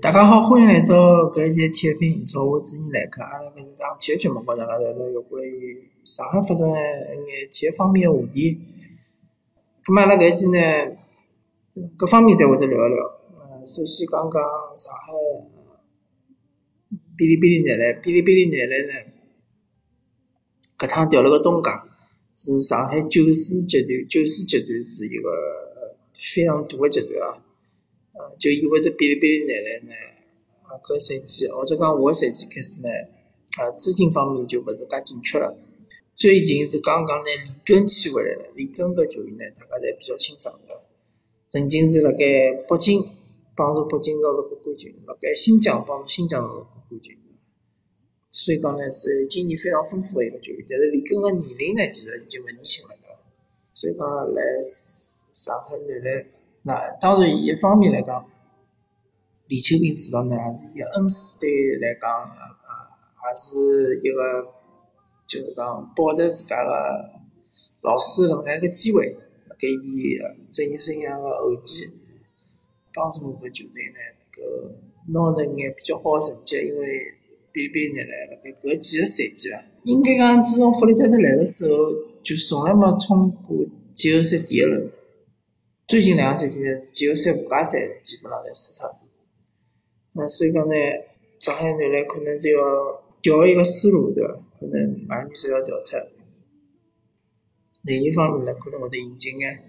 大家好，欢迎来到搿一期体育频道，我主持人来客。阿拉搿是档体育节目，跟大家聊聊有关于上海发生一眼体育方面个话题。咁么阿拉搿一期呢，各方面侪会得聊一聊。呃，首先讲讲上海哔哩哔哩男篮，哔哩哔哩男篮呢，搿趟调了个东家，是上海九四集团，九四集团是一个非常大个集团啊。就意味着哔哩哔哩男篮呢，啊，搿赛季或者讲下个赛季开始呢，啊，资金方面就勿是介紧缺了。最近是刚刚呢李根签回来了，李根搿球员呢，大家侪比较清爽个，曾经是辣盖北京帮助北京拿到过冠军，辣盖新疆帮助新疆拿到过冠军，所以讲呢是经验非常丰富个一个球员。但是李根个年龄呢，其实已经勿年轻了，对伐？所以讲来上海男篮。那当然，一方面来讲，李秋平指导呢，也是一个恩师，对来讲，啊，也是一个，就是讲保持自家个老师搿能介个机会，给伊职业生涯个后期，帮助搿球队呢，能够拿到一眼比较好个成绩。因为比比拿来辣盖搿几个赛季了，应该讲自从弗里德特来了之后，就从来没冲过季后赛第一轮。最近两个赛季呢，季后赛、附加赛基本上侪输脱。那所以讲呢，上海男篮可能就要调一个思路，对伐？可能马女士要调脱。另一方面呢，可能会得引进眼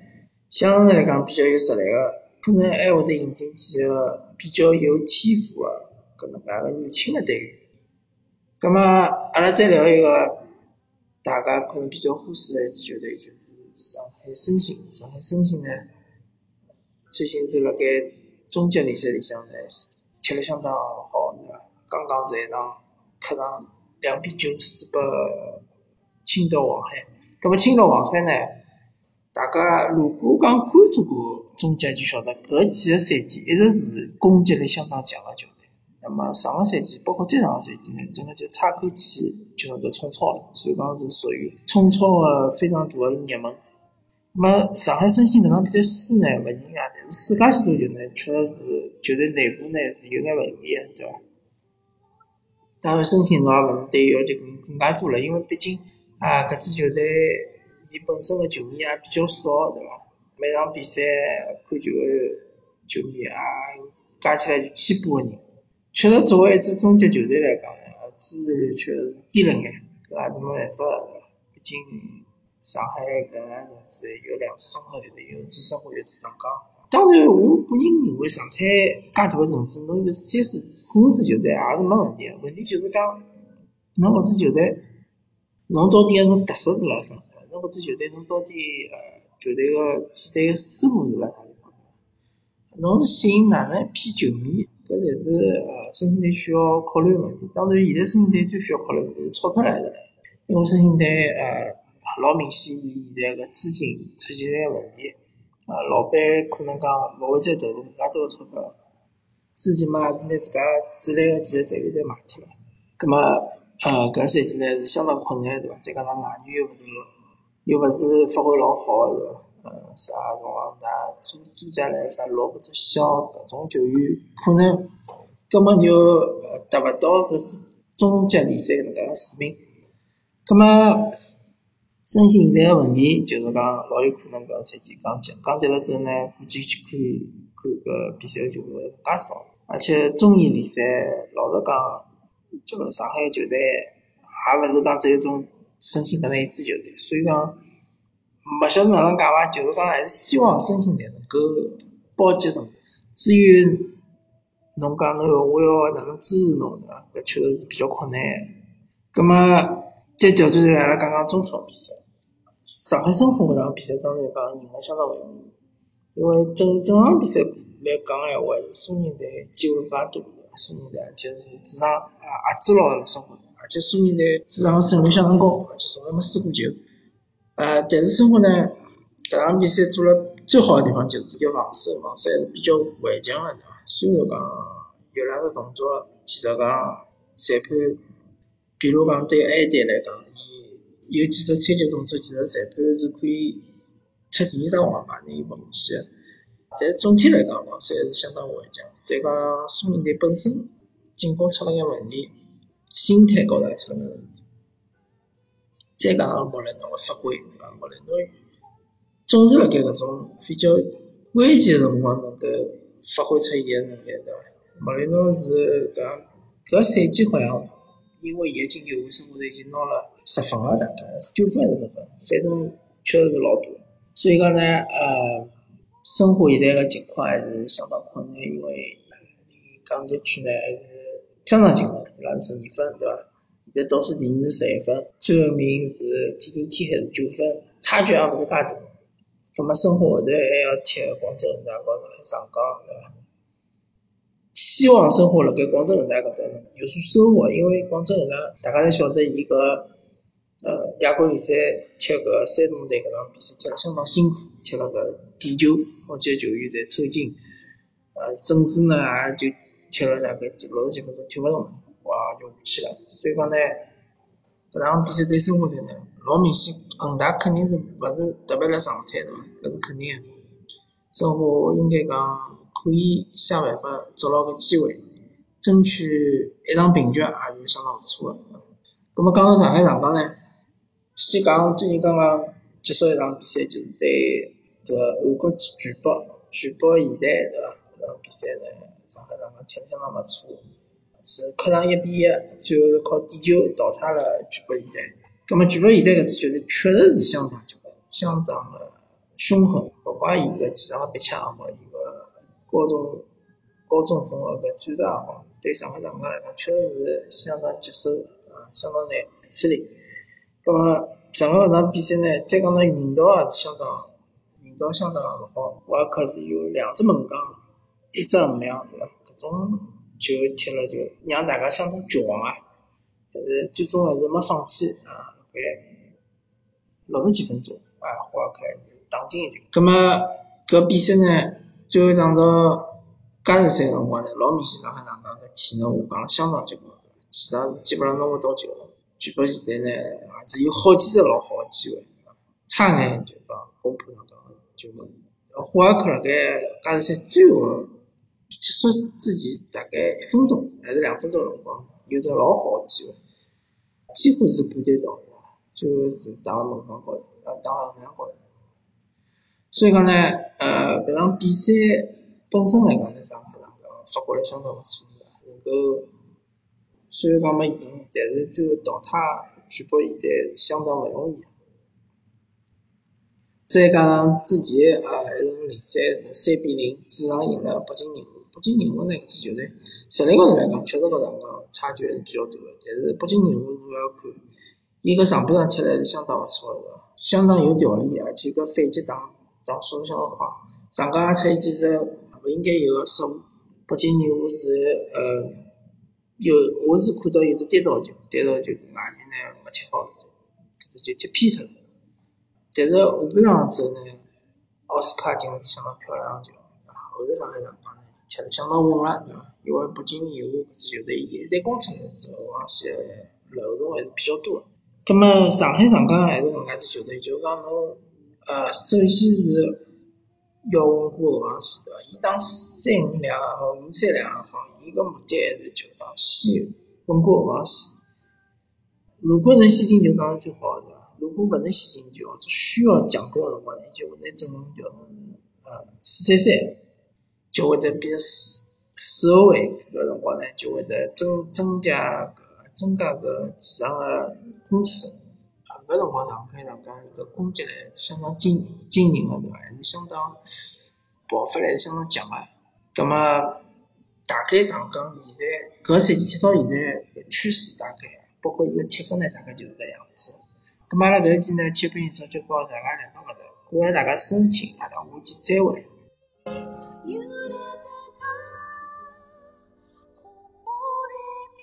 相对来讲比较有实力个，可能还会得引进几个比较有天赋个搿能介个年轻个队员。葛末阿拉再聊一个大家可能比较忽视个一支球队，就是上海申鑫。上海申鑫呢？最近是辣盖中级联赛里向呢，踢了相当好，对伐？刚刚在一场客场两比九输拨青岛黄海。葛末青岛黄海呢，大家如果讲关注过中甲，就晓得搿几个赛季一直是攻击力相当强个球队。那么上个赛季，包括再上个赛季呢，真个就差口气就能够冲超了，所以讲是属于冲超个非常大个热门。么上海申鑫搿场比赛输呢勿意外，但是世界许多球呢，确实是球队内部呢是有眼问题个，对伐？当然申鑫侬也勿能对伊要求更更加多了，因为毕竟啊搿支球队伊本身个球迷也比较少，对伐？每场比赛看球个球迷也加起来就千把个人，确实作为一支中级球队来讲呢，支持率确实是低了眼，搿也是没办法，毕竟。上海搿个城市有两次综合球队，有次申花，有次上港。当然，我个人认为上海介大个城市，侬有三四四五支球队也是没问题个。问题就是讲，侬搿支球队，侬到底有侬特色是辣啥？侬搿支球队，侬到底呃球队个几队个思路是辣啥地方？侬是吸引哪能一批球迷？搿才是呃申鑫队需要考虑个问题。当然，现在申鑫队最需要考虑个是钞票来着，因为申鑫队呃。老明显，伊现在个资金出现眼问题，啊，老板可能讲勿会再投入更加多个钞票，之前嘛是拿自家主力个几个队员侪卖脱了，葛末呃，搿赛季呢是相当困难，对伐？再加上外援又勿是老又勿是发挥老好，对伐？呃，啥辰光那租租借来啥老或者小搿种球员，可能根本就呃达勿到搿是中级联赛搿能介个水平，葛末。申鑫现在个问题就是讲，老有可能搿赛季降级，降级了之后呢，估计去看看搿比赛个就会更加少。而且中乙联赛，老实讲，这个上海球队也勿是讲只有种申鑫搿能一支球队，所以讲，勿晓得哪能讲伐，就是讲还是希望申鑫队能够保级成。至于侬讲侬要我要哪能支持侬对伐？搿确实是比较困难。葛末再调转来，阿拉讲讲中超比赛。上海申花搿场比赛当然讲赢了相当勿容易，因为整整场比赛来讲闲话，还是苏宁队机会更加多。苏宁队就是主场啊压制牢了申花，而且苏宁队主场胜率相当高，而且从来没输过球。呃，但是申花呢，搿场比赛做了最好的地方就是要防守，防守还是比较顽强的，对伐？虽然讲有两个动作，其实讲裁判，比如讲对 A 队来讲。有几只猜球动作，其实裁判是可以出第二张黄牌，的伊罚下去个。但总体来讲，防守还是相当顽强。再讲苏宁队本身进攻出了眼问题，心态高头出了问题。再加上莫雷诺的发挥，对伐？莫雷诺总是辣盖搿种比较关键个辰光能够发挥出伊个能力，对伐？莫雷诺是搿搿赛季好像因为伊个进球，为什么已经拿了十分了？大概是九分还是十分？反正确实是老多。所以讲呢，呃，生活现在个情况还是相当困难，因为离江浙区呢还是相当近个，伊拉十二分，对伐？现在倒数第二是十一分，最后名是 TNT 还是九分，差距也勿是介大。葛末生活后头还要踢广州恒大和上海上港，对伐？希望生活辣盖广州恒大搿搭有所收获，因为广州恒大大家侪晓得伊个呃亚冠联赛踢搿山东队搿场比赛踢了相当辛苦，踢了搿点球，好几个球员侪抽筋，呃，甚至呢也就踢了大概六十几分钟踢勿动了。哇，就下去了。所以讲呢，搿场比赛对申花队呢，老明显，恒大肯定是勿是特别辣状态，的嘛？搿是肯定个。申花应该讲可以想办法捉牢个机会，争取一场平局，也是相当勿错个。葛末讲到上海上港呢，先讲最近刚刚结束一场比赛，就是对个韩国巨宝巨宝现代对伐？搿场比赛呢，上海上港踢得相当勿错。是客场一比一，最后是靠点球淘汰了巨宝现代。葛末巨宝现代搿支球队确实是相当结棍，相当的凶狠，勿怪伊个前场个逼抢也好，伊个高中高中锋个搿战术也好，对上海上港来讲确实是相当棘手啊，相当难处理。葛末上个场比赛呢，再讲呢运道也是相当运道相当勿好，沃尔克是有两只门将，一只门将，对伐？搿种。球踢了，就让大家相当绝望啊！但是最终还是没放弃啊！搿六十几分钟啊，霍尔克还是打进一球。葛末搿比赛呢，最后打到加时赛辰光呢，老明显上海上港个体能下降了相当结棍，其他基本上拿勿到球了。巨宝现在呢，也是有好几只老好个机会，差眼就讲攻破上港就门。霍尔克辣盖加时赛最后。结束之前大概一分钟还是两分钟辰光，有只老好个机会，几乎是部队倒下，就是打了门框高头，呃，打了门框高头。所以讲呢，呃，搿场比赛本身来讲呢，上海上港发挥了相当勿错的，能够虽然讲没赢，但是就淘汰全部现在相当勿容易。再加上之前啊，一轮联赛是三比零主场赢了北京人。北京人和呢，搿支球队实力高头来讲，确实高头讲差距还是比较大个。但是北京人和侬要看，伊搿场边上踢来是相当勿错个，相当有条理，而且搿反击打打速度相当快。上港也出现几只勿应该有个失误，北京人和是呃有，我是看到有只单刀球，单刀球外面呢没踢好，搿只就踢偏脱了。但是下半场之后呢，奥斯卡进了是相当漂亮个球，后头上海上港呢。踢得相当稳了，对伐？因为北京人和搿支球队一旦攻出来之后，往西漏洞还是比较多。葛末上海上港还是搿能介支球队，就讲侬呃，首先是要稳固后防线，对伐？伊打三五两也好，五三两也好，伊个目的还是就讲先稳固后防线。如果能先进就，当然最好，对伐？如果勿能先进就，需要抢攻个辰光呢，就会再整成调成呃四三三。就会在变四四后卫，搿辰光呢，就会得增增加个增加搿前场个空气。搿辰光上海上港搿攻击力相当惊惊人个，对伐？还是相当爆发力是相当强个。葛末大概上港现在搿赛季踢到现在搿趋势，大概包括伊个踢法呢，大概就是搿样子。葛末阿拉搿一期呢，七分钟就到大家聊到搿头，感谢大家收听，阿拉下期再会。